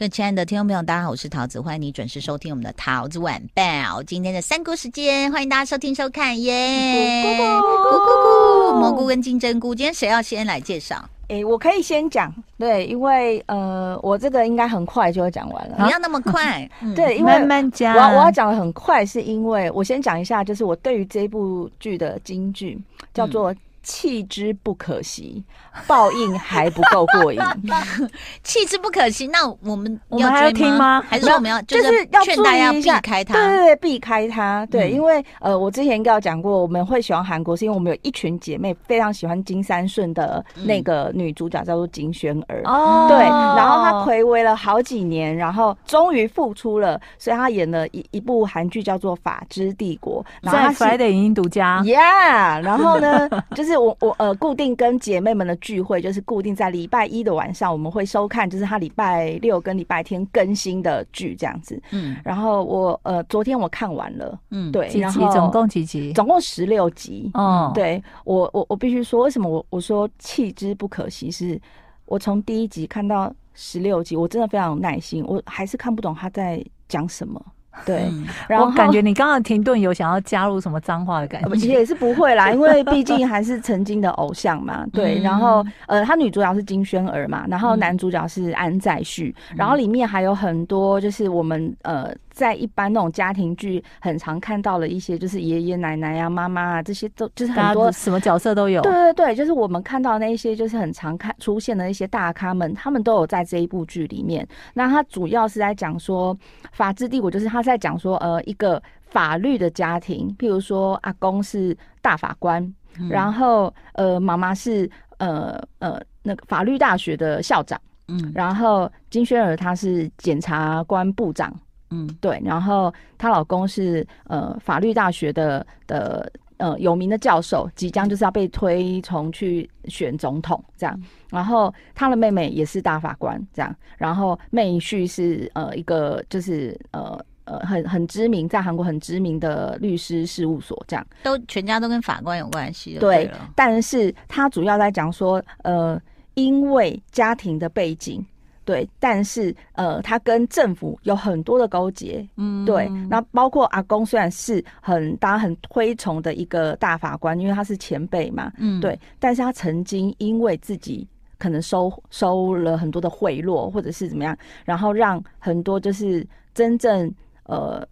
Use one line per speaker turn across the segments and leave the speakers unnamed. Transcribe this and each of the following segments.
各位亲爱的听众朋友，大家好，我是桃子，欢迎你准时收听我们的桃子晚报。今天的三姑时间，欢迎大家收听收看耶！咕咕咕咕咕，蘑菇跟金针菇，今天谁要先来介绍？
哎、欸，我可以先讲，对，因为呃，我这个应该很快就会讲完了。
你要那么快？
对，因为
慢慢讲。
我要我要讲的很快，是因为我先讲一下，就是我对于这部剧的金句叫做。弃之不可惜，报应还不够过瘾。
弃之不可惜，那我们
我们还要听吗？
还是说我们要就是要劝大家避开它？
对对对，避开它。对，因为呃，我之前应该有讲过，我们会喜欢韩国，是因为我们有一群姐妹非常喜欢金三顺的那个女主角，叫做金宣儿。哦，对，然后她睽违了好几年，然后终于复出了，所以她演了一一部韩剧叫做《法之帝国》，
在 Friday 影音独家。
Yeah，然后呢，就是。是我我呃固定跟姐妹们的聚会，就是固定在礼拜一的晚上，我们会收看，就是他礼拜六跟礼拜天更新的剧这样子。嗯，然后我呃昨天我看完了，嗯，对，
几集？总共几集？
总共十六集。哦，对我我我必须说，为什么我我说弃之不可惜？是我从第一集看到十六集，我真的非常有耐心，我还是看不懂他在讲什么。对，然后
我感觉你刚刚停顿有想要加入什么脏话的感觉，
其实也是不会啦，因为毕竟 还是曾经的偶像嘛。对，然后呃，他女主角是金宣儿嘛，然后男主角是安在旭，然后里面还有很多就是我们呃。在一般那种家庭剧，很常看到了一些，就是爷爷奶奶啊、妈妈啊，这些都就是很多
什么角色都有。
对对对，就是我们看到那一些，就是很常看出现的一些大咖们，他们都有在这一部剧里面。那他主要是在讲说，法治帝国就是他在讲说，呃，一个法律的家庭，譬如说阿公是大法官，嗯、然后呃，妈妈是呃呃那个法律大学的校长，嗯，然后金宣儿他是检察官部长。嗯，对，然后她老公是呃法律大学的的呃有名的教授，即将就是要被推崇去选总统这样。然后她的妹妹也是大法官这样，然后妹婿是呃一个就是呃呃很很知名在韩国很知名的律师事务所这样，
都全家都跟法官有关系的。
对，但是他主要在讲说呃因为家庭的背景。对，但是呃，他跟政府有很多的勾结，嗯，对。那包括阿公虽然是很大家很推崇的一个大法官，因为他是前辈嘛，嗯，对。但是他曾经因为自己可能收收了很多的贿赂，或者是怎么样，然后让很多就是真正呃。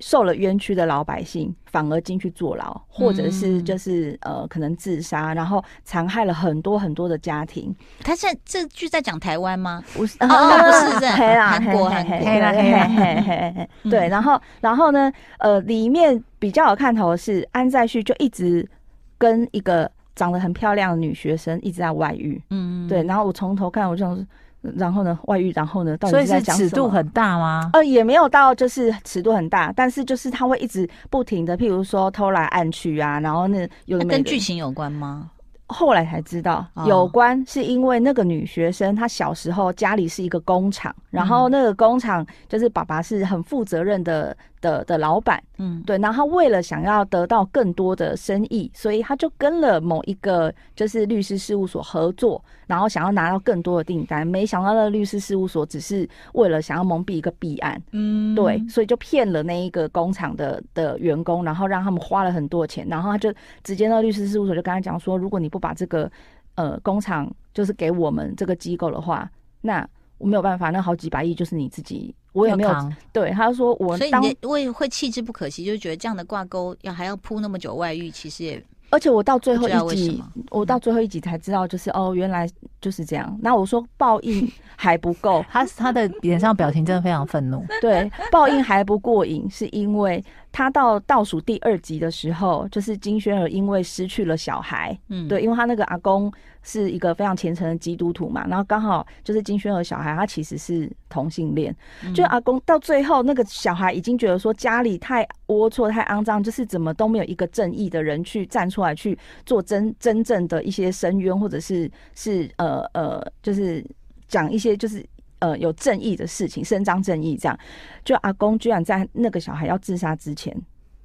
受了冤屈的老百姓反而进去坐牢，或者是就是呃可能自杀，然后残害了很多很多的家庭。
他现在这剧在讲台湾吗？
不是，
哦，不是在韩国，韩国，
黑啦嘿嘿嘿嘿。对，然后然后呢，呃，里面比较有看头的是安在旭就一直跟一个长得很漂亮的女学生一直在外遇。嗯，对。然后我从头看，我就想。然后呢，外遇，然后呢，到底是在讲什么？
所以是尺度很大吗？
呃，也没有到，就是尺度很大，但是就是他会一直不停的，譬如说偷来暗去啊，然后那有
跟剧情有关吗？
后来才知道有关，是因为那个女学生她小时候家里是一个工厂，然后那个工厂就是爸爸是很负责任的的的老板，嗯，对，然后他为了想要得到更多的生意，所以他就跟了某一个就是律师事务所合作，然后想要拿到更多的订单，没想到那个律师事务所只是为了想要蒙蔽一个弊案，嗯，对，所以就骗了那一个工厂的的员工，然后让他们花了很多钱，然后他就直接那个律师事务所就跟他讲说，如果你不把这个呃工厂就是给我们这个机构的话，那我没有办法，那好几百亿就是你自己，我也没有。扛对，他就说我当，
所以你会会弃之不可惜，就觉得这样的挂钩要还要铺那么久外遇，其实也。
而且我到最后一集，我到最后一集才知道，就是哦，原来就是这样。那我说报应还不够，
他他的脸上表情真的非常愤怒。
对，报应还不过瘾，是因为他到倒数第二集的时候，就是金宣儿因为失去了小孩，嗯，对，因为他那个阿公。是一个非常虔诚的基督徒嘛，然后刚好就是金宣儿小孩，他其实是同性恋。嗯、就阿公到最后，那个小孩已经觉得说家里太龌龊、太肮脏，就是怎么都没有一个正义的人去站出来去做真真正的一些申冤，或者是是呃呃，就是讲一些就是呃有正义的事情，伸张正义这样。就阿公居然在那个小孩要自杀之前，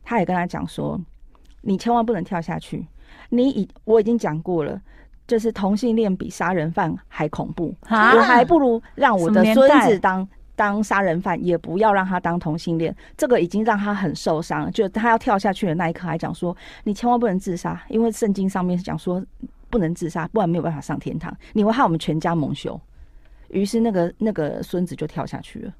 他也跟他讲说：“你千万不能跳下去，你已我已经讲过了。”就是同性恋比杀人犯还恐怖，蛤我还不如让我的孙子当当杀人犯，也不要让他当同性恋。这个已经让他很受伤，就他要跳下去的那一刻，还讲说：“你千万不能自杀，因为圣经上面是讲说不能自杀，不然没有办法上天堂，你会害我们全家蒙羞。”于是那个那个孙子就跳下去了。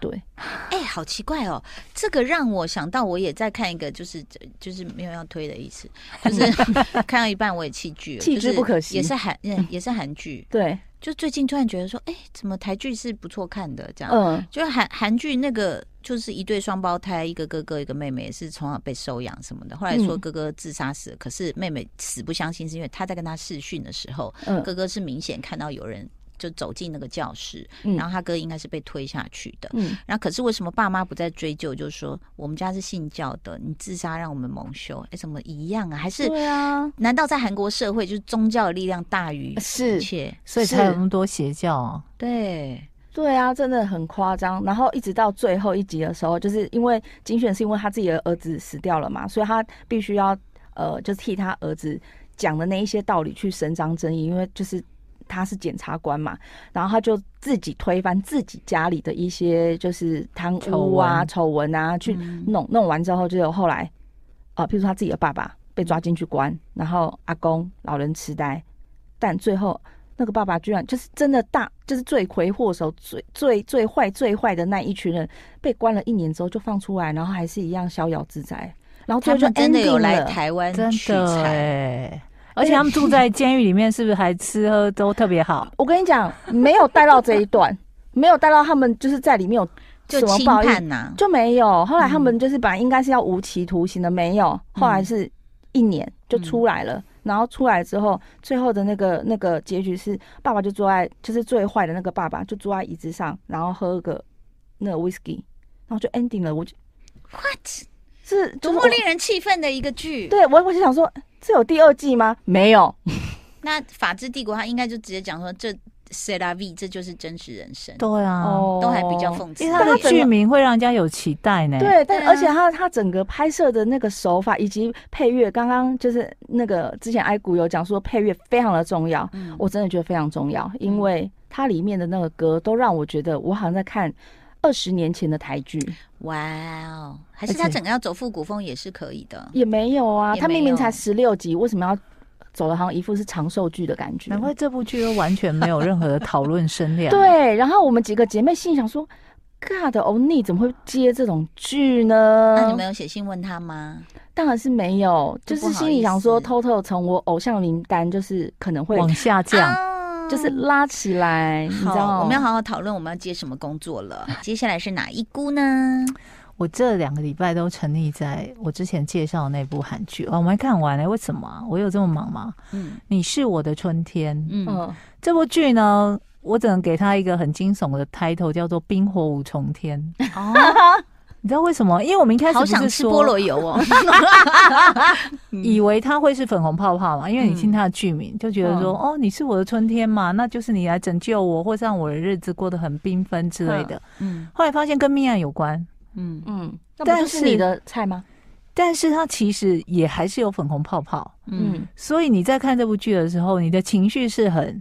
对，
哎、欸，好奇怪哦！这个让我想到，我也在看一个，就是就是没有要推的意思，就是 看到一半我也弃剧了，
弃之不可惜，
也是韩，嗯，也是韩剧。
对，
就最近突然觉得说，哎、欸，怎么台剧是不错看的？这样，
嗯，
就是韩韩剧那个，就是一对双胞胎，一个哥哥一个妹妹，也是从小被收养什么的。后来说哥哥自杀死了，可是妹妹死不相信，是因为他在跟他试训的时候，嗯，哥哥是明显看到有人。就走进那个教室，然后他哥应该是被推下去的。嗯，然后可是为什么爸妈不再追究？就是说我们家是信教的，你自杀让我们蒙羞，哎，怎么一样啊？还是
对啊？
难道在韩国社会就是宗教的力量大于一切，
所以才有那么多邪教啊？
对
对啊，真的很夸张。然后一直到最后一集的时候，就是因为金选是因为他自己的儿子死掉了嘛，所以他必须要呃，就是替他儿子讲的那一些道理去伸张正义，因为就是。他是检察官嘛，然后他就自己推翻自己家里的一些就是贪污啊、丑闻。啊，去弄弄完之后，就有后来啊，譬如说他自己的爸爸被抓进去关，然后阿公老人痴呆，但最后那个爸爸居然就是真的大，就是罪魁祸首、最最最坏、最坏的那一群人，被关了一年之后就放出来，然后还是一样逍遥自在，然后最后就
真的有来台湾取
材。而且他们住在监狱里面，是不是还吃喝都特别好？
我跟你讲，没有带到这一段，没有带到他们就是在里面有什么报应
呐，
就没有。后来他们就是本来应该是要无期徒刑的，没有。后来是一年就出来了，然后出来之后，最后的那个那个结局是，爸爸就坐在就是最坏的那个爸爸就坐在椅子上，然后喝个那个 whisky，然后就 ending 了。我就
what
是
多么令人气愤的一个剧？
对我我就想说。这有第二季吗？没有。
那《法治帝国》他应该就直接讲说，这 c'est la vie，这就是真实人生。
对啊，
都还比较讽刺。
因为他的剧名会让人家有期待呢。
对，但而且它它整个拍摄的那个手法以及配乐，刚刚就是那个之前艾谷有讲说配乐非常的重要。嗯，我真的觉得非常重要，因为它里面的那个歌都让我觉得我好像在看二十年前的台剧。
哇哦！还是他整个要走复古风也是可以的，
也没有啊。他明明才十六集，为什么要走的好像一副是长寿剧的感觉？
难怪这部剧又完全没有任何的讨论声量。
对，然后我们几个姐妹心想说：“God，only 怎么会接这种剧呢？”
那你没有写信问他吗？
当然是没有，就是心里想说，偷偷从我偶像名单就是可能会
往下降，
就是拉起来。你知道，
我们要好好讨论我们要接什么工作了。接下来是哪一姑呢？
我这两个礼拜都沉溺在我之前介绍的那部韩剧哦，我没看完呢、欸。为什么、啊？我有这么忙吗？嗯，你是我的春天。嗯，这部剧呢，我只能给他一个很惊悚的 title，叫做《冰火五重天》。哦，你知道为什么？因为我们一开始是说
好想吃菠萝油哦，
以为他会是粉红泡泡嘛？因为你听他的剧名，就觉得说，哦，你是我的春天嘛，那就是你来拯救我，或是让我的日子过得很缤纷之类的。嗯，后来发现跟命案有关。
嗯嗯，但是你的菜吗？
但是它其实也还是有粉红泡泡，嗯，所以你在看这部剧的时候，你的情绪是很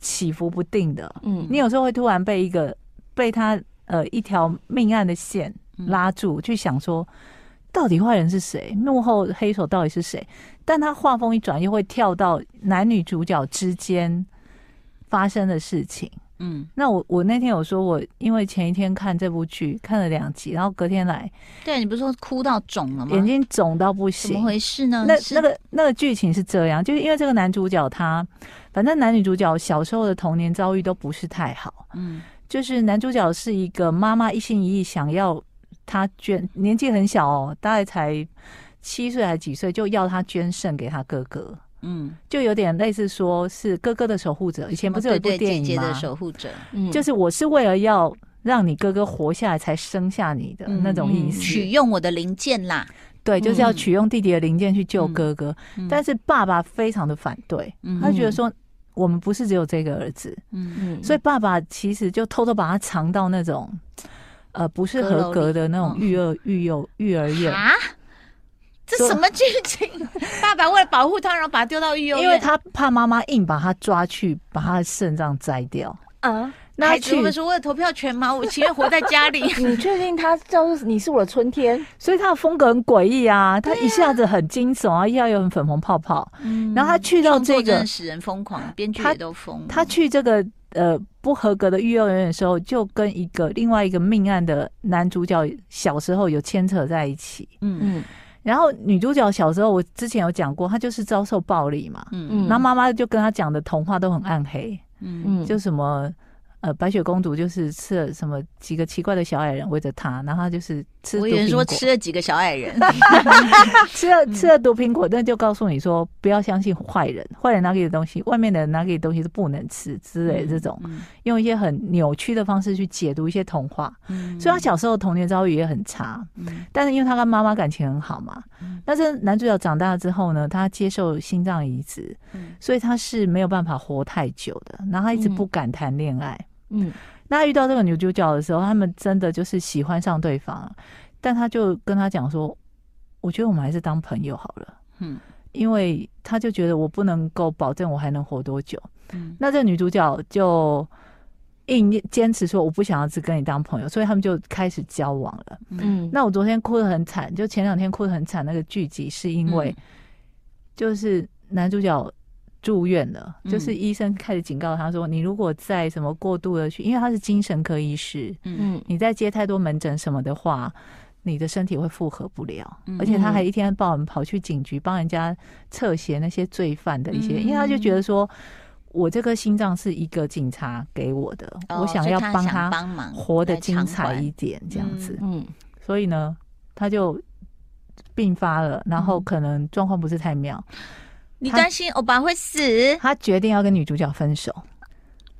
起伏不定的，嗯，你有时候会突然被一个被他呃一条命案的线拉住，去想说到底坏人是谁，幕后黑手到底是谁？但他画风一转，又会跳到男女主角之间发生的事情。嗯，那我我那天有说，我因为前一天看这部剧看了两集，然后隔天来，
对，你不是说哭到肿了吗？
眼睛肿到不行，
怎么回事呢？
那那个那个剧情是这样，就是因为这个男主角他，反正男女主角小时候的童年遭遇都不是太好，嗯，就是男主角是一个妈妈一心一意想要他捐，年纪很小哦，大概才七岁还是几岁，就要他捐肾给他哥哥。嗯，就有点类似说是哥哥的守护者。以前不是有一部电影吗？姐姐的
守护者，
嗯，就是我是为了要让你哥哥活下来才生下你的那种意思。
取用我的零件啦，
对，就是要取用弟弟的零件去救哥哥。但是爸爸非常的反对，他觉得说我们不是只有这个儿子，嗯嗯，所以爸爸其实就偷偷把他藏到那种呃不是合格的那种育儿育幼育儿院啊。
这什么剧情？爸爸为了保护他，然后把他丢到育幼院，
因为他怕妈妈硬把他抓去，把他的肾脏摘掉。啊，
孩子会不会说我有投票权吗？我情愿活在家里。
你确定他叫做你是我的春天？
所以他的风格很诡异啊，他一下子很惊悚啊，一下又很粉红泡泡。嗯，然后他去到这个
使人疯狂，编剧也都疯。
他去这个呃不合格的育幼院的时候，就跟一个另外一个命案的男主角小时候有牵扯在一起。嗯嗯。然后女主角小时候，我之前有讲过，她就是遭受暴力嘛。嗯嗯。然后妈妈就跟她讲的童话都很暗黑。嗯嗯。就什么。呃，白雪公主就是吃了什么几个奇怪的小矮人围着她，然后她就是吃。
我有人说吃了几个小矮人，
吃了吃了毒苹果，但就告诉你说不要相信坏人，坏人拿给你的东西，外面的人拿给你的东西是不能吃之类的这种，嗯嗯、用一些很扭曲的方式去解读一些童话。嗯、所以他小时候童年遭遇也很差，嗯、但是因为他跟妈妈感情很好嘛。嗯、但是男主角长大之后呢，他接受心脏移植，嗯、所以他是没有办法活太久的，然后他一直不敢谈恋爱。嗯，那遇到这个女主角的时候，他们真的就是喜欢上对方，但他就跟他讲说：“我觉得我们还是当朋友好了。”嗯，因为他就觉得我不能够保证我还能活多久。嗯，那这个女主角就硬坚持说：“我不想要只跟你当朋友。”所以他们就开始交往了。嗯，那我昨天哭得很惨，就前两天哭得很惨，那个剧集是因为就是男主角。住院了，就是医生开始警告他说：“你如果再什么过度的去，因为他是精神科医师，嗯，你再接太多门诊什么的话，你的身体会负荷不了。而且他还一天到晚跑去警局帮人家侧写那些罪犯的一些，因为他就觉得说，我这个心脏是一个警察给我的，我想要帮他活得精彩一点这样子，嗯，所以呢，他就病发了，然后可能状况不是太妙。”
你担心欧巴会死？
他决定要跟女主角分手。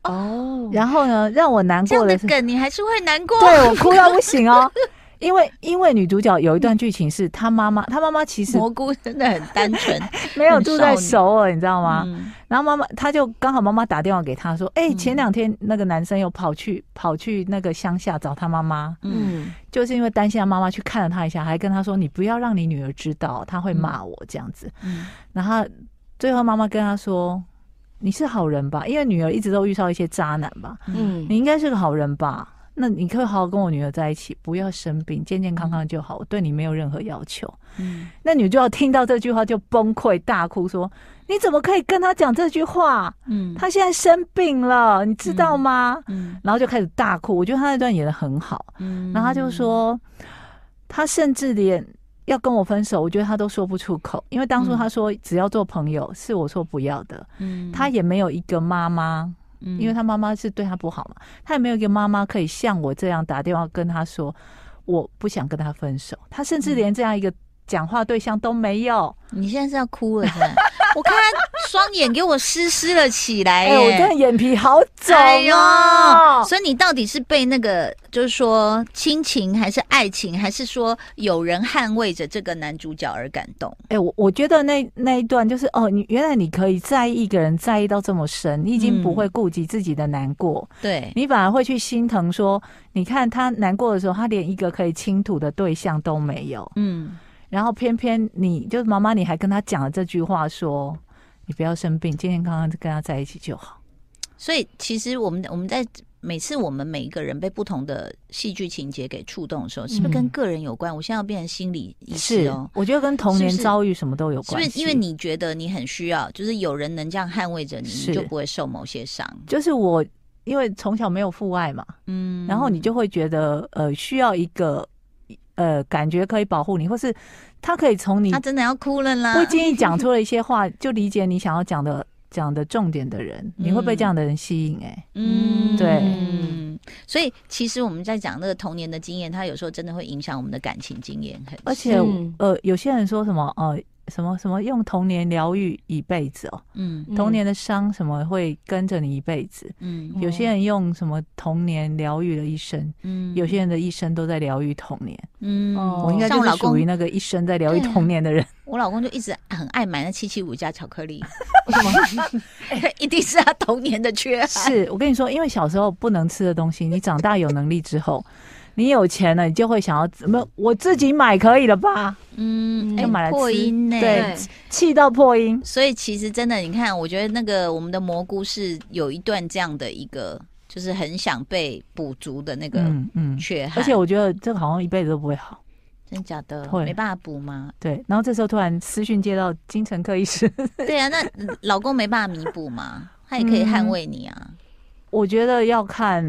哦，然后呢，让我难过的是，
梗你还是会难过。
对，我哭到不行哦，因为因为女主角有一段剧情是她妈妈，她妈妈其实
蘑菇真的很单纯，
没有住在首尔，你知道吗？然后妈妈她就刚好妈妈打电话给她说：“哎，前两天那个男生又跑去跑去那个乡下找他妈妈，嗯，就是因为担心他妈妈去看了他一下，还跟他说你不要让你女儿知道，他会骂我这样子。嗯，然后。最后，妈妈跟他说：“你是好人吧？因为女儿一直都遇到一些渣男吧。嗯，你应该是个好人吧？那你可以好好跟我女儿在一起，不要生病，健健康康就好。我对你没有任何要求。嗯，那你就要听到这句话就崩溃大哭，说：你怎么可以跟他讲这句话？嗯，他现在生病了，你知道吗？嗯，然后就开始大哭。我觉得他那段演的很好。嗯，然后他就说，他甚至连。要跟我分手，我觉得他都说不出口，因为当初他说只要做朋友，是我说不要的。嗯，他也没有一个妈妈，因为他妈妈是对他不好嘛，他也没有一个妈妈可以像我这样打电话跟他说，我不想跟他分手。他甚至连这样一个讲话对象都没有。
你现在是要哭了是吧？我看他双眼给我湿湿了起来，哎，
我真的眼皮好肿哦。
所以你到底是被那个，就是说亲情，还是爱情，还是说有人捍卫着这个男主角而感动？
哎，我我觉得那那一段就是哦，你原来你可以在意一个人，在意到这么深，你已经不会顾及自己的难过，
嗯、对
你反而会去心疼说，你看他难过的时候，他连一个可以倾吐的对象都没有，嗯。然后偏偏你就是妈妈，你还跟他讲了这句话，说你不要生病，健健康康跟他在一起就好。
所以其实我们我们在每次我们每一个人被不同的戏剧情节给触动的时候，是不是跟个人有关？我现在要变成心理医师哦。
我觉得跟童年遭遇什么都有关系。
是不是因为你觉得你很需要，就是有人能这样捍卫着你，你就不会受某些伤。
就是我因为从小没有父爱嘛，嗯，然后你就会觉得呃需要一个。呃，感觉可以保护你，或是他可以从你，
他真的要哭了啦，
不经意讲出了一些话，就理解你想要讲的讲的重点的人，你会被这样的人吸引、欸？哎，嗯，对，
嗯，所以其实我们在讲那个童年的经验，他有时候真的会影响我们的感情经验，
而且呃，有些人说什么呃。什么什么用童年疗愈一辈子哦，嗯，童年的伤什么会跟着你一辈子，嗯，有些人用什么童年疗愈了一生，嗯，有些人的一生都在疗愈童年，嗯，我应该就是属于那个一生在疗愈童年的人。
我老公就一直很爱买那七七五加巧克力，为什么？一定是他童年的缺憾。
是我跟你说，因为小时候不能吃的东西，你长大有能力之后。你有钱了，你就会想要怎么？我自己买可以了吧？嗯，要买来
破音呢？
对，气到破音。
所以其实真的，你看，我觉得那个我们的蘑菇是有一段这样的一个就是很想被补足的那个嗯缺憾。
而且我觉得这个好像一辈子都不会好，
真假的？没办法补吗？
对。然后这时候突然私讯接到精神科医师，
对啊，那老公没办法弥补吗？他也可以捍卫你啊。嗯、
我觉得要看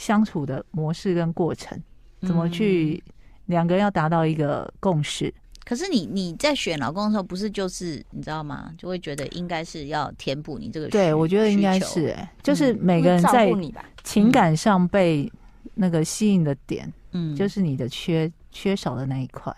相处的模式跟过程，怎么去两个人要达到一个共识。
可是你你在选老公的时候，不是就是你知道吗？就会觉得应该是要填补你这个需。
对，我觉得应该是哎、欸，就是每个人在情感上被那个吸引的点，嗯，就是你的缺缺少的那一块。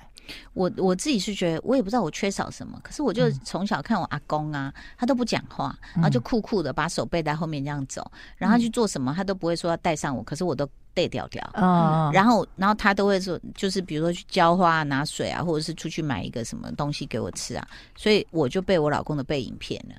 我我自己是觉得，我也不知道我缺少什么，可是我就从小看我阿公啊，他都不讲话，然后就酷酷的把手背在后面这样走，然后他去做什么，他都不会说要带上我，可是我都。对调调，嗯，然后，然后他都会说，就是比如说去浇花、拿水啊，或者是出去买一个什么东西给我吃啊，所以我就被我老公的背影骗了。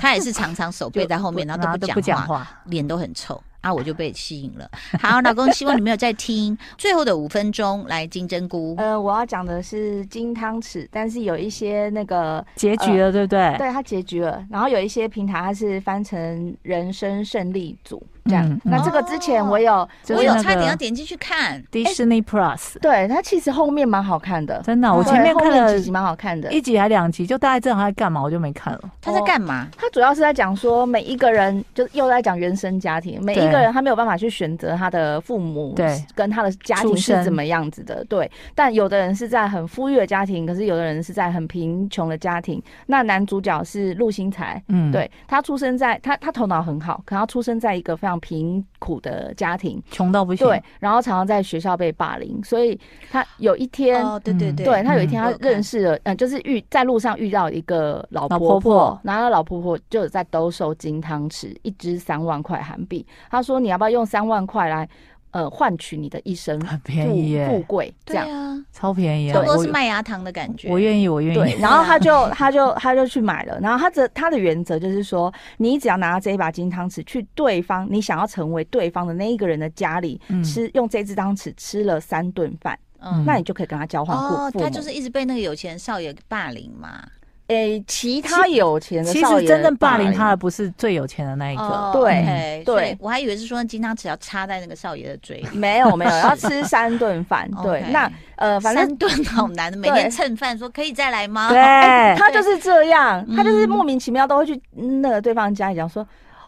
他也是常常手 背在后面，然后都不讲话，脸都很臭。啊，我就被吸引了。好，老公，希望你没有在听。最后的五分钟，来金针菇。
呃，我要讲的是金汤匙，但是有一些那个
结局了，对不对？
对，它结局了。然后有一些平台它是翻成人生胜利组这样。那这个之前我有，
我有差点要点进去看
Disney Plus。
对，它其实后面蛮好看的，
真的。我前面看了
几集蛮好看的，
一集还两集，就大概知道他在干嘛，我就没看了。
他在干嘛？
他主要是在讲说每一个人，就又在讲原生家庭，每一个人他没有办法去。选择他的父母，对，跟他的家庭是怎么样子的，对。但有的人是在很富裕的家庭，可是有的人是在很贫穷的家庭。那男主角是陆星材，嗯，对，他出生在他他头脑很好，可他出生在一个非常贫苦的家庭，
穷到不行。
对，然后常常在学校被霸凌，所以他有一天，
哦，对对对，
对他有一天他认识了，嗯，就是遇在路上遇到一个老婆婆，然后老婆婆就在兜售金汤匙，一支三万块韩币。他说：“你要不要用？”三万块来，呃，换取你的一生
很便宜耶，
富贵这样，
啊，
超便宜，
差不多是麦芽糖的感觉。
我愿意，我愿意。
然后他就他就他就去买了。然后他的他的原则就是说，你只要拿这一把金汤匙去对方你想要成为对方的那一个人的家里吃，用这只汤匙吃了三顿饭，嗯，那你就可以跟他交换。
哦，他就是一直被那个有钱少爷霸凌嘛。
诶、欸，其他有钱的，
其实真正霸凌他的不是最有钱的那一个。
哦、对对，我还以为是说金汤匙要插在那个少爷的嘴里。
没有没有，要吃三顿饭。对，那呃，反正
三顿好难的，每天蹭饭说可以再来吗？
对，欸、他就是这样，他就是莫名其妙都会去那个对方家里讲说，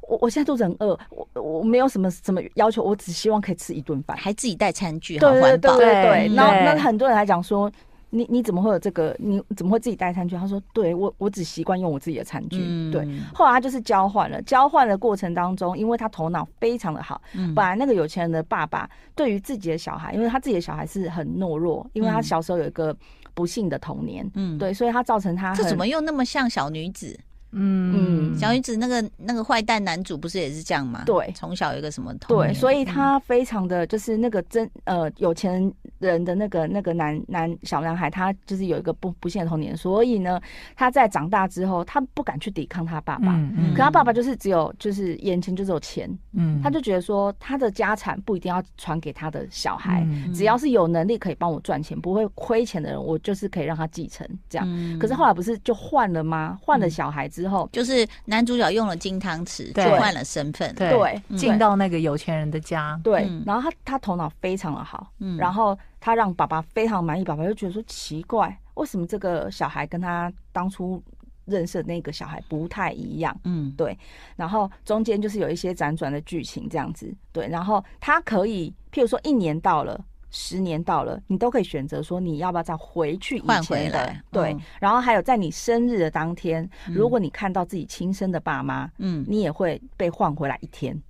我我现在肚子很饿，我我没有什么什么要求，我只希望可以吃一顿饭，
还自己带餐具，好环保。对对
对对，那那很多人还讲说。你你怎么会有这个？你怎么会自己带餐具？他说：“对我，我只习惯用我自己的餐具。嗯”对，后来他就是交换了。交换的过程当中，因为他头脑非常的好，嗯，本来那个有钱人的爸爸对于自己的小孩，因为他自己的小孩是很懦弱，因为他小时候有一个不幸的童年，嗯，对，所以他造成他
这怎么又那么像小女子？嗯，小女子那个那个坏蛋男主不是也是这样吗？
对，
从小有一个什么
对，所以他非常的就是那个真呃有钱人的那个那个男男小男孩，他就是有一个不不幸的童年，所以呢，他在长大之后，他不敢去抵抗他爸爸，嗯嗯，可他爸爸就是只有就是眼前就是有钱，嗯，他就觉得说他的家产不一定要传给他的小孩，只要是有能力可以帮我赚钱，不会亏钱的人，我就是可以让他继承这样。可是后来不是就换了吗？换了小孩子。之后
就是男主角用了金汤匙，就换了身份，
对，
进到那个有钱人的家，
对。然后他他头脑非常的好，嗯，然后他让爸爸非常满意，爸爸就觉得说奇怪，为什么这个小孩跟他当初认识的那个小孩不太一样？嗯，对。然后中间就是有一些辗转的剧情这样子，对。然后他可以，譬如说一年到了。十年到了，你都可以选择说你要不要再回去
换回来。
对，然后还有在你生日的当天，如果你看到自己亲生的爸妈，嗯，你也会被换回来一天。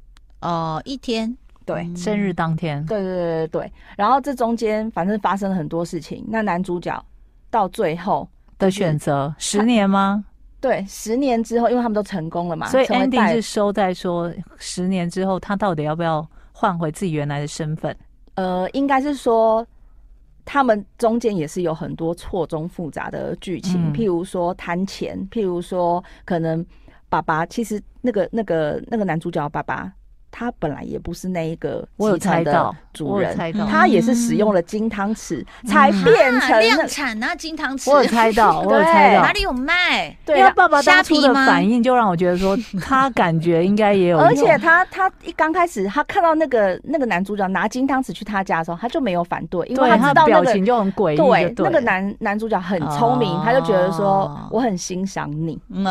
哦，一天，
对，
生日当天，
对对对对对。然后这中间反正发生了很多事情。那男主角到最后
的选择，十年吗？
对，十年之后，因为他们都成功了嘛，
所以 ending 是收在说十年之后，他到底要不要换回自己原来的身份？
呃，应该是说，他们中间也是有很多错综复杂的剧情，嗯、譬如说贪钱，譬如说可能爸爸其实那个那个那个男主角爸爸他本来也不是那一个
我有猜到
主人，
猜到
他也是使用了金汤匙才变成
量产啊金汤匙。
我有猜到，我有猜到，
哪里有卖？
对，因为爸爸当初的反应就让我觉得说，他感觉应该也有。
而且他他一刚开始，他看到那个那个男主角拿金汤匙去他家的时候，他就没有反对，因为他知道那个
表情就很诡异。
对，那个男男主角很聪明，他就觉得说我很欣赏你。嗯，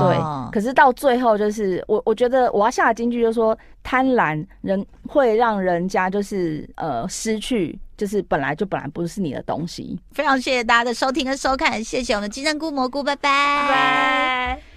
对。可是到最后，就是我我觉得我要下的金句就是说，贪婪人会让人家就是呃失去，就是本来就本来不是你的东西。
非常谢谢大家的收听跟收看，谢谢我们金针菇蘑菇，拜拜。拜拜。